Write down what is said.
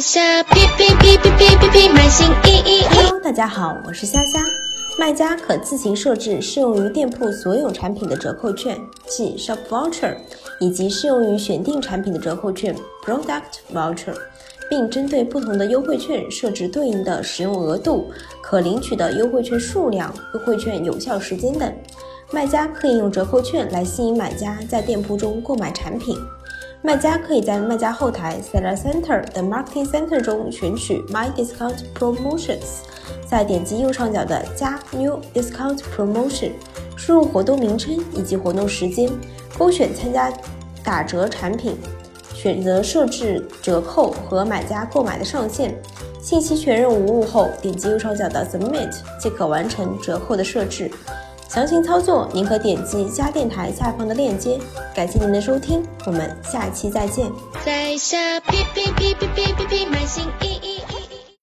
下皮皮皮皮皮皮皮买新衣衣衣。Hello，大家好，我是虾虾。卖家可自行设置适用于店铺所有产品的折扣券，即 Shop Voucher，以及适用于选定产品的折扣券 Product Voucher，并针对不同的优惠券设置对应的使用额度、可领取的优惠券数量、优惠券有效时间等。卖家可以用折扣券来吸引买家在店铺中购买产品。卖家可以在卖家后台 Seller Center 的 Marketing Center 中选取 My Discount Promotions，再点击右上角的加 New Discount Promotion，输入活动名称以及活动时间，勾选参加打折产品，选择设置折扣和买家购买的上限。信息确认无误后，点击右上角的 Submit 即可完成折扣的设置。详情操作您可点击家电台下方的链接。感谢您的收听，我们下期再见。在下